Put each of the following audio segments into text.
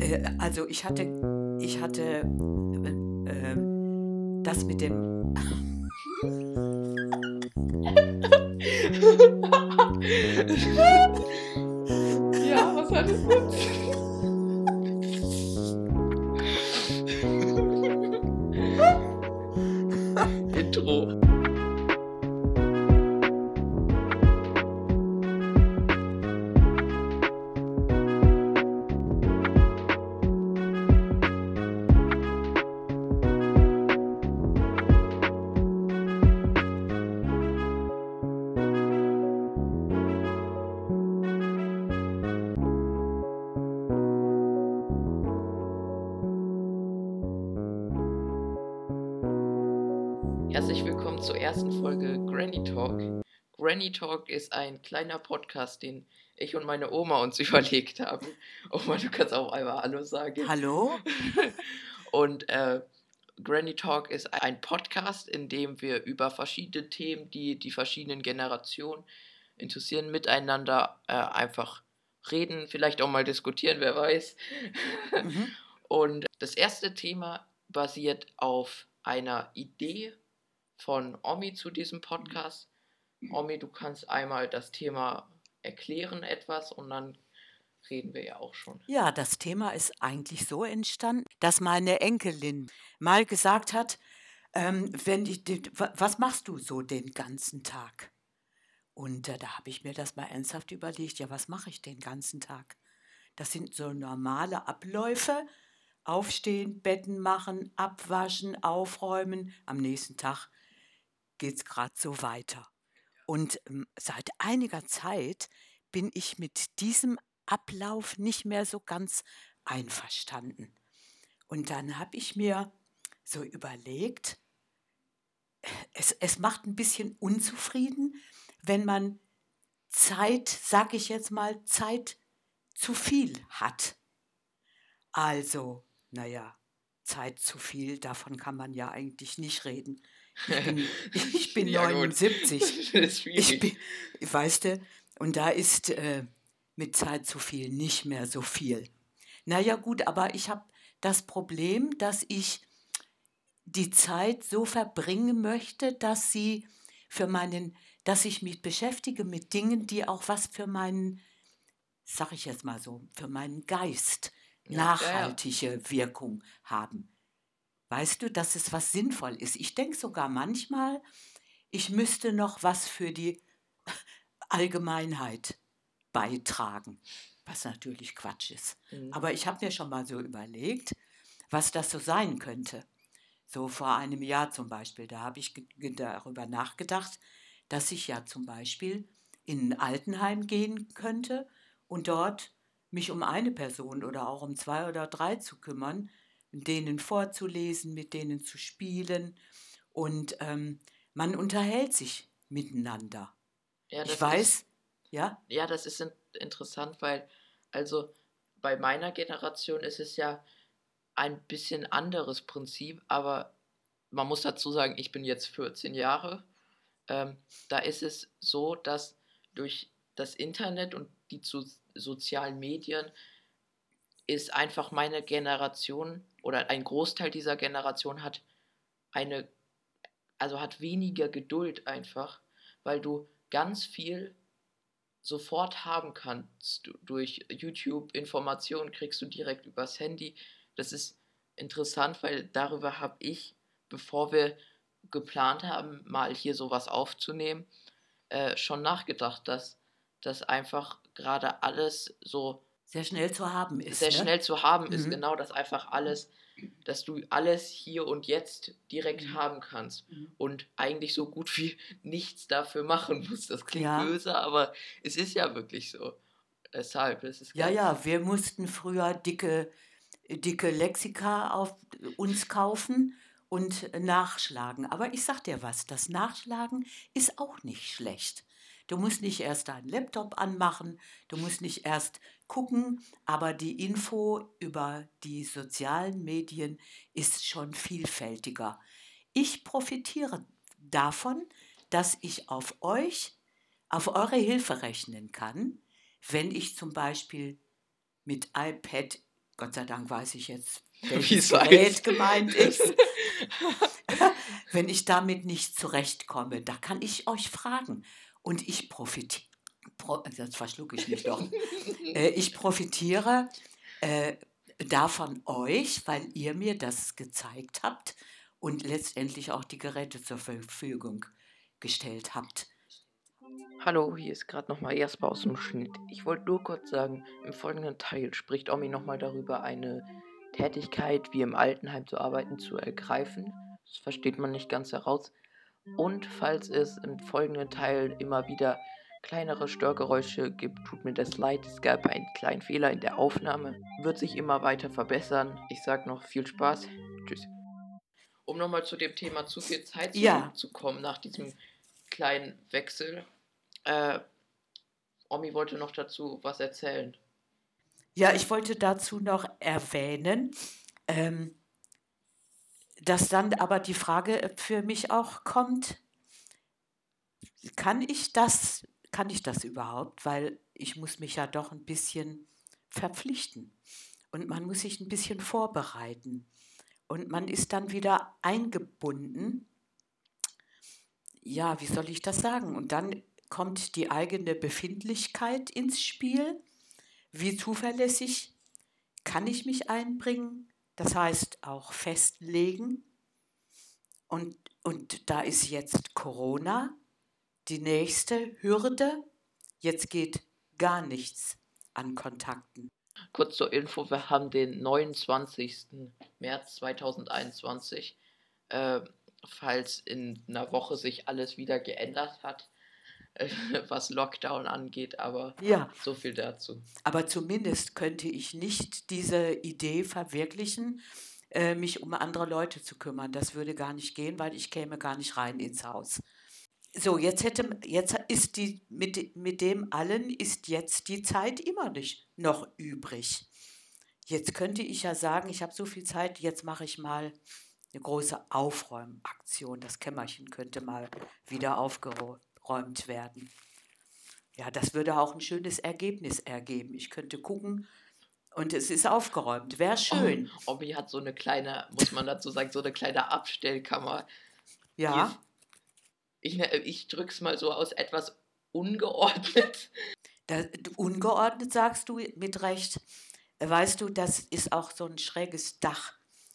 Äh, also ich hatte, ich hatte äh, äh, das mit dem. ja, was hat es ersten Folge Granny Talk. Granny Talk ist ein kleiner Podcast, den ich und meine Oma uns überlegt haben. Oma, du kannst auch einmal Hallo sagen. Hallo? Und äh, Granny Talk ist ein Podcast, in dem wir über verschiedene Themen, die die verschiedenen Generationen interessieren, miteinander äh, einfach reden, vielleicht auch mal diskutieren, wer weiß. Mhm. Und das erste Thema basiert auf einer Idee von Omi zu diesem Podcast. Omi, du kannst einmal das Thema erklären etwas und dann reden wir ja auch schon. Ja, das Thema ist eigentlich so entstanden, dass meine Enkelin mal gesagt hat, ähm, wenn ich, was machst du so den ganzen Tag? Und äh, da habe ich mir das mal ernsthaft überlegt, ja, was mache ich den ganzen Tag? Das sind so normale Abläufe, aufstehen, Betten machen, abwaschen, aufräumen. Am nächsten Tag geht es gerade so weiter. Und ähm, seit einiger Zeit bin ich mit diesem Ablauf nicht mehr so ganz einverstanden. Und dann habe ich mir so überlegt, es, es macht ein bisschen unzufrieden, wenn man Zeit, sag ich jetzt mal, Zeit zu viel hat. Also, naja, Zeit zu viel, davon kann man ja eigentlich nicht reden. Ich bin, ich bin Ja, gut. 79. Das ist schwierig. Ich bin, weißt du, und da ist äh, mit Zeit zu viel nicht mehr so viel. Naja gut, aber ich habe das Problem, dass ich die Zeit so verbringen möchte, dass sie für meinen, dass ich mich beschäftige mit Dingen, die auch was für meinen, sag ich jetzt mal so, für meinen Geist Ja, ja, ja. nachhaltige Wirkung haben. Weißt du, dass es was sinnvoll ist. Ich denke sogar manchmal, ich müsste noch was für die Allgemeinheit beitragen, was natürlich Quatsch ist. Mhm. Aber ich habe mir schon mal so überlegt, was das so sein könnte. So vor einem Jahr zum Beispiel, da habe ich darüber nachgedacht, dass ich ja zum Beispiel in ein Altenheim gehen könnte und dort mich um eine Person oder auch um zwei oder drei zu kümmern, denen vorzulesen, mit denen zu spielen und ähm, man unterhält sich miteinander. Ja, ich weiß, Ist, ja, ja, das ist in, interessant, weil, also bei meiner Generation ist es ja ein bisschen anderes Prinzip, aber man muss dazu sagen, ich bin jetzt 14 Jahre. Ähm, da ist es so, dass durch das Internet und die zu sozialen Medien ist einfach meine Generation oder ein Großteil dieser Generation hat eine, also hat weniger Geduld einfach, weil du ganz viel sofort haben kannst. Du- Durch YouTube Informationen kriegst du direkt übers Handy. Das ist interessant, weil darüber habe ich, bevor wir geplant haben, mal hier sowas aufzunehmen, äh, schon nachgedacht, dass das einfach gerade alles so sehr schnell zu haben ist. sehr ne? schnell zu haben ist, Mhm. genau, dass einfach alles, dass du alles hier und jetzt direkt Mhm. haben kannst Mhm. und eigentlich so gut wie nichts dafür machen musst. Das klingt Ja. böse, aber es ist ja wirklich so. Deshalb, es ist Ja, ja, wir mussten früher dicke, dicke Lexika auf uns kaufen und nachschlagen. Aber ich sag dir was, das Nachschlagen ist auch nicht schlecht. Du musst nicht erst deinen Laptop anmachen, du musst nicht erst gucken, aber die Info über die sozialen Medien ist schon vielfältiger. Ich profitiere davon, dass ich auf euch, auf eure Hilfe rechnen kann, wenn ich zum Beispiel mit iPad Gott sei Dank weiß ich jetzt, Wie welches. Gerät gemeint ist. Wenn ich damit nicht zurechtkomme, da kann ich euch fragen. Und ich profitiere, pro, jetzt verschlucke ich mich doch, äh, ich profitiere äh, davon euch, weil ihr mir das gezeigt habt und letztendlich auch die Geräte zur Verfügung gestellt habt. Hallo, hier ist gerade nochmal Jasper aus dem Schnitt. Ich wollte nur kurz sagen, im folgenden Teil spricht Omi nochmal darüber, eine Tätigkeit wie im Altenheim zu arbeiten zu ergreifen. Das versteht man nicht ganz heraus. Und falls es im folgenden Teil immer wieder kleinere Störgeräusche gibt, tut mir das leid. Es gab einen kleinen Fehler in der Aufnahme. Wird sich immer weiter verbessern. Ich sag noch viel Spaß. Tschüss. Um nochmal zu dem Thema zu viel Zeit Ja. zurückzukommen nach diesem kleinen Wechsel. Äh, Omi wollte noch dazu was erzählen. Ja, ich wollte dazu noch erwähnen, ähm, dass dann aber die Frage für mich auch kommt, kann ich das, kann ich das überhaupt? Weil ich muss mich ja doch ein bisschen verpflichten und man muss sich ein bisschen vorbereiten und man ist dann wieder eingebunden. Ja, wie soll ich das sagen? Und dann kommt die eigene Befindlichkeit ins Spiel. Wie zuverlässig kann ich mich einbringen? Das heißt auch festlegen. Und, und da ist jetzt Corona die nächste Hürde. Jetzt geht gar nichts an Kontakten. Kurz zur Info, wir haben den 29. März 2021. Äh, falls in einer Woche sich alles wieder geändert hat, was Lockdown angeht, aber Ja, so viel dazu. aber zumindest könnte ich nicht diese Idee verwirklichen, äh, mich um andere Leute zu kümmern. Das würde gar nicht gehen, weil ich käme gar nicht rein ins Haus. So, jetzt hätte, jetzt ist die, mit, mit dem allen ist jetzt die Zeit immer nicht noch übrig. Jetzt könnte ich ja sagen, ich habe so viel Zeit, jetzt mache ich mal eine große Aufräumaktion. Das Kämmerchen könnte mal wieder aufgeräumt werden. Ja, das würde auch ein schönes Ergebnis ergeben. Ich könnte gucken und es ist aufgeräumt. Wäre schön. Oh, Omi hat so eine kleine, muss man dazu sagen, so eine kleine Abstellkammer. Ja, Ich, ne- ich drück's mal so aus, etwas ungeordnet. da, ungeordnet sagst du mit Recht. Weißt du, das ist auch so ein schräges Dach.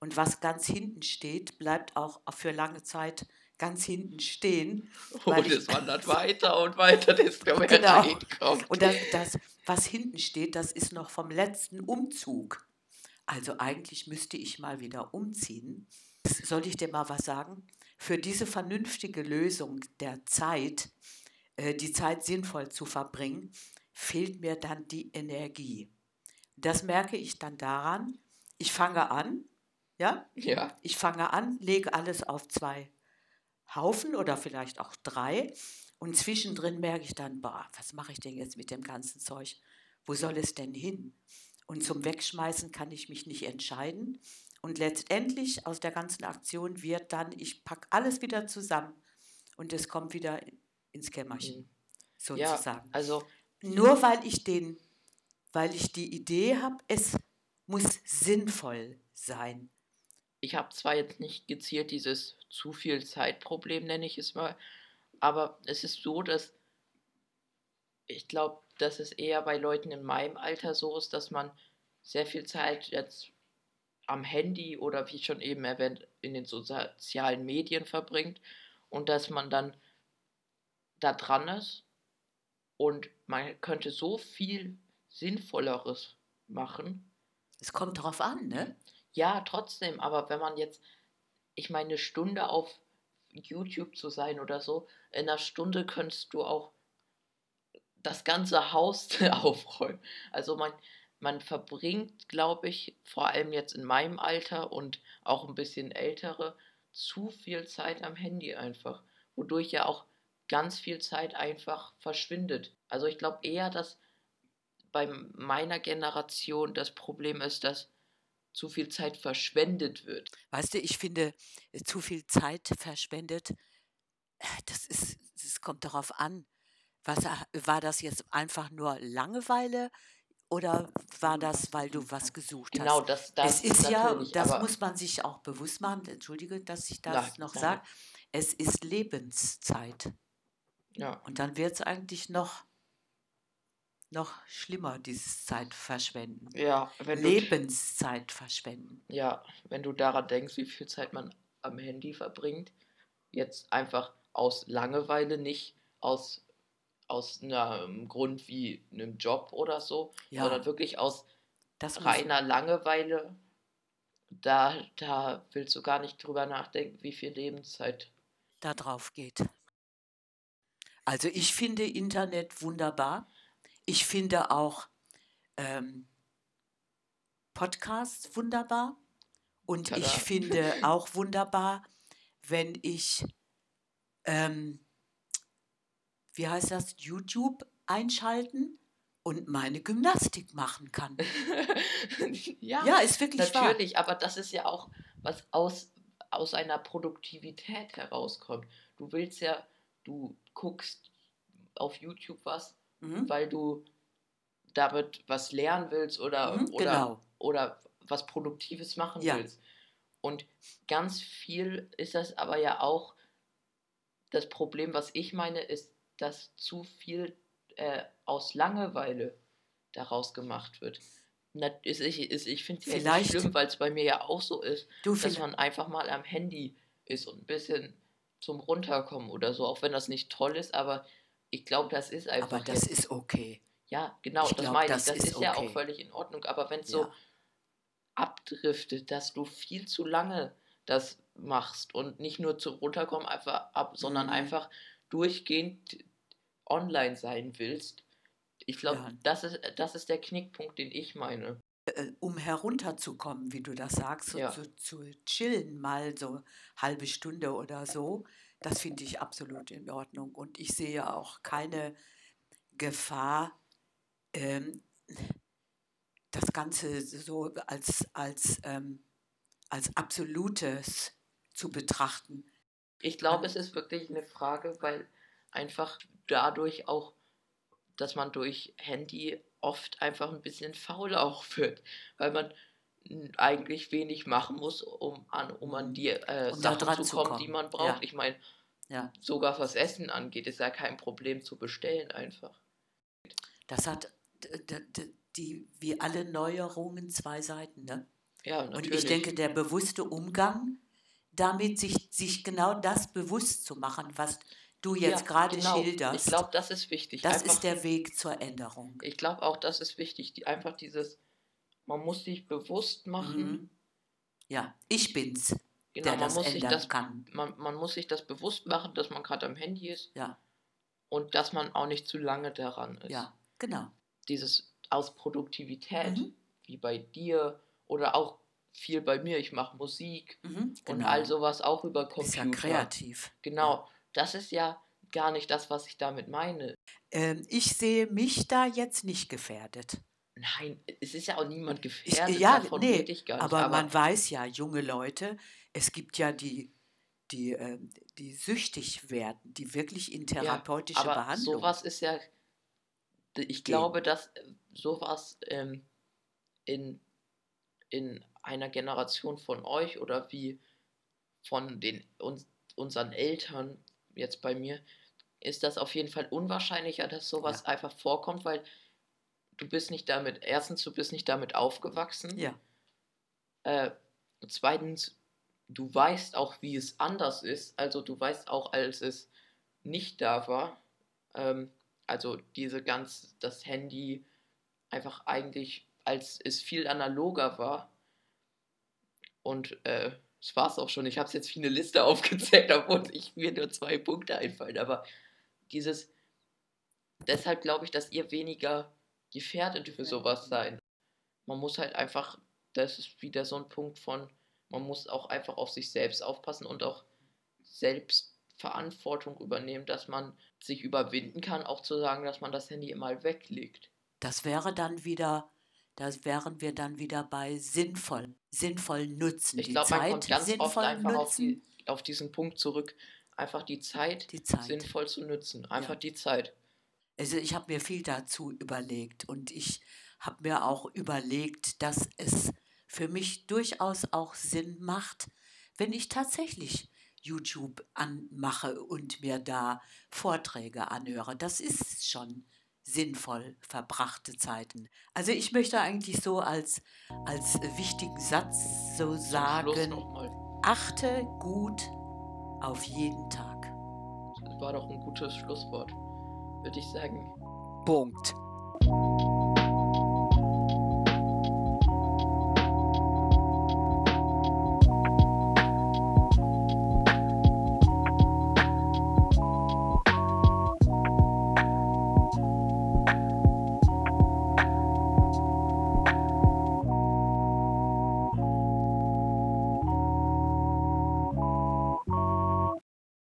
Und was ganz hinten steht, bleibt auch für lange Zeit ganz hinten stehen. Und es wandert weiter und weiter, desto mehr Genau. reinkommt. Und das, das, was hinten steht, das ist noch vom letzten Umzug. Also eigentlich müsste ich mal wieder umziehen. Soll ich dir mal was sagen? Für diese vernünftige Lösung der Zeit, äh, die Zeit sinnvoll zu verbringen, fehlt mir dann die Energie. Das merke ich dann daran, ich fange an, ja, Ja, ich fange an, lege alles auf zwei Haufen oder vielleicht auch drei. Und zwischendrin merke ich dann, boah, was mache ich denn jetzt mit dem ganzen Zeug? Wo soll es denn hin? Und zum Wegschmeißen kann ich mich nicht entscheiden. Und letztendlich aus der ganzen Aktion wird dann, ich packe alles wieder zusammen und es kommt wieder ins Kämmerchen, Mhm. ja, sozusagen. also Nur weil ich den, weil ich die Idee habe, es muss sinnvoll sein. Ich habe zwar jetzt nicht gezielt dieses zu viel Zeitproblem, nenne ich es mal, aber es ist so, dass ich glaube, dass es eher bei Leuten in meinem Alter so ist, dass man sehr viel Zeit jetzt am Handy oder wie schon eben erwähnt, in den sozialen Medien verbringt und dass man dann da dran ist und man könnte so viel Sinnvolleres machen. Es kommt drauf an, ne? Ja, trotzdem, aber wenn man jetzt, ich meine, eine Stunde auf YouTube zu sein oder so, in einer Stunde könntest du auch das ganze Haus aufräumen. Also man, man verbringt, glaube ich, vor allem jetzt in meinem Alter und auch ein bisschen ältere, zu viel Zeit am Handy einfach, wodurch ja auch ganz viel Zeit einfach verschwindet. Also ich glaube eher, dass bei meiner Generation das Problem ist, dass zu viel Zeit verschwendet wird. Weißt du, ich finde, äh, zu viel Zeit verschwendet, äh, das ist, es kommt darauf an. Was, war das jetzt einfach nur Langeweile oder war das, weil du was gesucht Genau, hast? das, Es das ist ja, das muss man sich auch bewusst machen, entschuldige, dass ich na, das noch nein, sage, es ist Lebenszeit. ja, Und dann wird es eigentlich noch, noch schlimmer, dieses Zeitverschwenden. ja, wenn Lebenszeit verschwenden. ja, wenn du daran denkst, wie viel Zeit man am Handy verbringt, jetzt einfach aus Langeweile, nicht aus, aus einem Grund wie einem Job oder so, sondern Ja, wirklich aus das reiner Langeweile, da, da willst du gar nicht drüber nachdenken, wie viel Lebenszeit. da drauf geht. Also ich finde Internet wunderbar. Ich finde auch ähm, Podcasts wunderbar. Und ich Tada. finde auch wunderbar, wenn ich, ähm, wie heißt das, YouTube einschalten und meine Gymnastik machen kann. ja, Ja, ist wirklich wahr. natürlich, aber das ist ja auch, was aus, aus einer Produktivität herauskommt. Du willst ja, du guckst auf YouTube was, Mhm. weil du damit was lernen willst oder, Mhm, oder, genau. oder was Produktives machen Ja. willst. Und ganz viel ist das aber ja auch, das Problem, was ich meine, ist, dass zu viel äh, aus Langeweile daraus gemacht wird. Na, ist, ich ist, ich finde es ja nicht schlimm, weil es bei mir ja auch so ist, du, dass man einfach mal am Handy ist und ein bisschen zum Runterkommen oder so, auch wenn das nicht toll ist, aber ich glaube, das ist aber einfach das jetzt ist okay. ja, genau, Ich das glaube, meine ich. das Das ist ist ja auch okay. völlig in Ordnung. Aber wenn es so Ja, abdriftet, dass du viel zu lange das machst und nicht nur zu runterkommen einfach ab, sondern mhm. einfach durchgehend online sein willst, ich glaube, ja. das ist, das ist der Knickpunkt, den ich meine. äh, um herunterzukommen, wie du das sagst, so Ja, zu, zu chillen, mal so halbe Stunde oder so, das finde ich absolut in Ordnung. Und ich sehe auch keine Gefahr, ähm, das Ganze so als, als, ähm, als Absolutes zu betrachten. ich glaube, es ist wirklich eine Frage, weil einfach dadurch auch, dass man durch Handy oft einfach ein bisschen faul auch wird, weil man eigentlich wenig machen muss, um an, um an die äh, um Sachen zu zu kommen, die kommen. man braucht. Ja, Ich meine, ja. sogar was Essen angeht, ist ja kein Problem zu bestellen einfach. Das hat die, wie alle Neuerungen zwei Seiten, ne? Ja, Und ich denke, natürlich. der bewusste Umgang damit, sich, sich genau das bewusst zu machen, was du jetzt Ja, gerade genau. Ich schilderst, glaube, das ist wichtig. das ist Einfach, der Weg zur Änderung. ich glaube auch, das ist wichtig. Die, einfach dieses, man muss sich bewusst machen, Mhm. Ja, ich bin's, genau, der man das muss sich ändern das, kann. man, man muss sich das bewusst machen, dass man gerade am Handy ist Ja, und dass man auch nicht zu lange daran ist. ja, genau. Dieses aus Produktivität, Mhm. wie bei dir oder auch viel bei mir, ich mache Musik Mhm. und all Genau. sowas auch über Ist ja Computer. kreativ. Ja. Genau, das ist ja gar nicht das, was ich damit meine. Ähm, ich sehe mich da jetzt nicht gefährdet. Nein, es ist ja auch niemand gefährdet, ja, davon nee, ich gar nicht. aber Aber man weiß ja, junge Leute, es gibt ja die, die, ähm, die süchtig werden, die wirklich in ja, therapeutische aber Behandlung sowas ist ja, ich gehen. glaube, dass äh, sowas ähm, in, in einer Generation von euch oder wie von den uns, unseren Eltern, jetzt bei mir, ist das auf jeden Fall unwahrscheinlicher, dass sowas Ja, einfach vorkommt, weil du bist nicht damit, erstens, du bist nicht damit aufgewachsen, ja, äh, zweitens, du weißt auch, wie es anders ist, also du weißt auch, als es nicht da war, ähm, also diese ganz, das Handy einfach eigentlich, als es viel analoger war. Und äh, das war es auch schon, ich habe jetzt wie eine Liste aufgezählt, obwohl ich mir nur zwei Punkte einfallen, aber dieses, deshalb glaube ich, dass ihr weniger gefährdet für sowas seid. Man muss halt einfach, das ist wieder so ein Punkt von, man muss auch einfach auf sich selbst aufpassen und auch selbst Verantwortung übernehmen, dass man sich überwinden kann, auch zu sagen, dass man das Handy mal weglegt. das wäre dann wieder, das wären wir dann wieder bei sinnvoll, sinnvoll nutzen, Ich glaube, man Zeit kommt ganz oft einfach auf, die, auf diesen Punkt zurück, einfach die Zeit die Zeit. sinnvoll zu nutzen. Einfach Ja. die Zeit. Also ich habe mir viel dazu überlegt und ich habe mir auch überlegt, dass es für mich durchaus auch Sinn macht, wenn ich tatsächlich YouTube anmache und mir da Vorträge anhöre. Das ist schon sinnvoll verbrachte Zeiten. Also ich möchte eigentlich so als, als wichtigen Satz so sagen, achte gut auf jeden Tag. Das war doch ein gutes Schlusswort, würde ich sagen. Punkt.